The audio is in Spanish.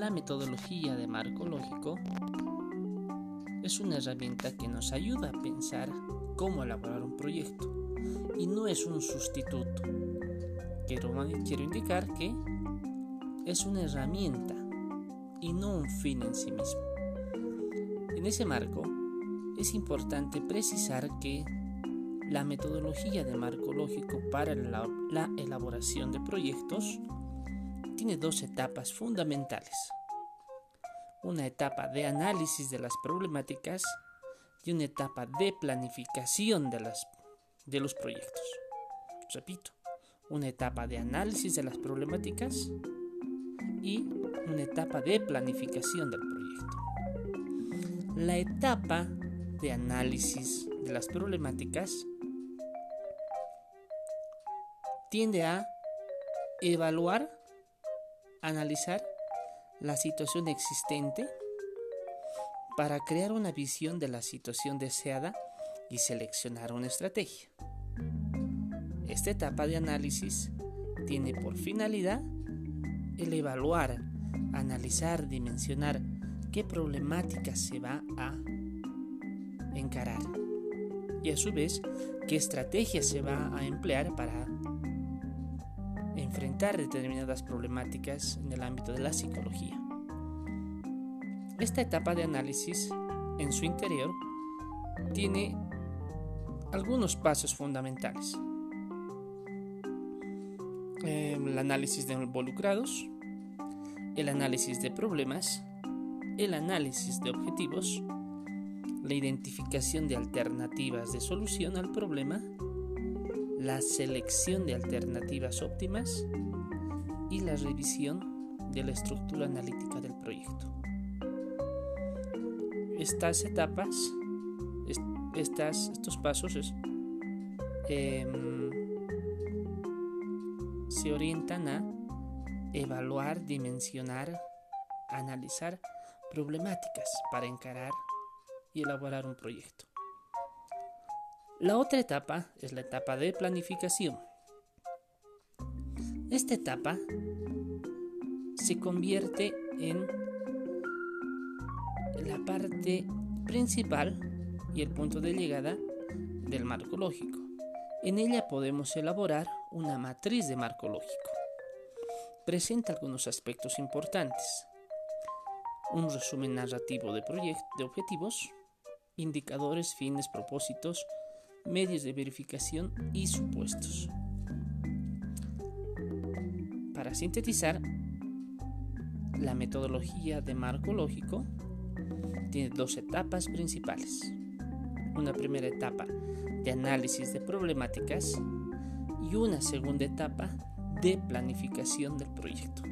La metodología de marco lógico es una herramienta que nos ayuda a pensar cómo elaborar un proyecto y no es un sustituto. Quiero, quiero indicar que es una herramienta y no un fin en sí mismo. En ese marco, es importante precisar que la metodología de marco lógico para la, elaboración de proyectos tiene dos etapas fundamentales. Una etapa de análisis de las problemáticas y una etapa de planificación de, los proyectos. Repito, una etapa de análisis de las problemáticas y una etapa de planificación del proyecto. La etapa de análisis de las problemáticas tiende a evaluar, analizar la situación existente para crear una visión de la situación deseada y seleccionar una estrategia. Esta etapa de análisis tiene por finalidad el evaluar, analizar, dimensionar qué problemática se va a encarar y a su vez qué estrategia se va a emplear para enfrentar determinadas problemáticas en el ámbito de la psicología. Esta etapa de análisis en su interior tiene algunos pasos fundamentales. el análisis de involucrados, el análisis de problemas, el análisis de objetivos, la identificación de alternativas de solución al problema la selección de alternativas óptimas y la revisión de la estructura analítica del proyecto. Estas etapas, estas, estos pasos em, se orientan a evaluar, dimensionar, analizar problemáticas para encarar y elaborar un proyecto. La otra etapa es la etapa de planificación. Esta etapa se convierte en la parte principal y el punto de llegada del marco lógico. En ella podemos elaborar una matriz de marco lógico. Presenta algunos aspectos importantes. Un resumen narrativo de, de objetivos, indicadores, fines, propósitos, medios de verificación y supuestos. Para sintetizar, la metodología de marco lógico tiene dos etapas principales. Una primera etapa de análisis de problemáticas y una segunda etapa de planificación del proyecto.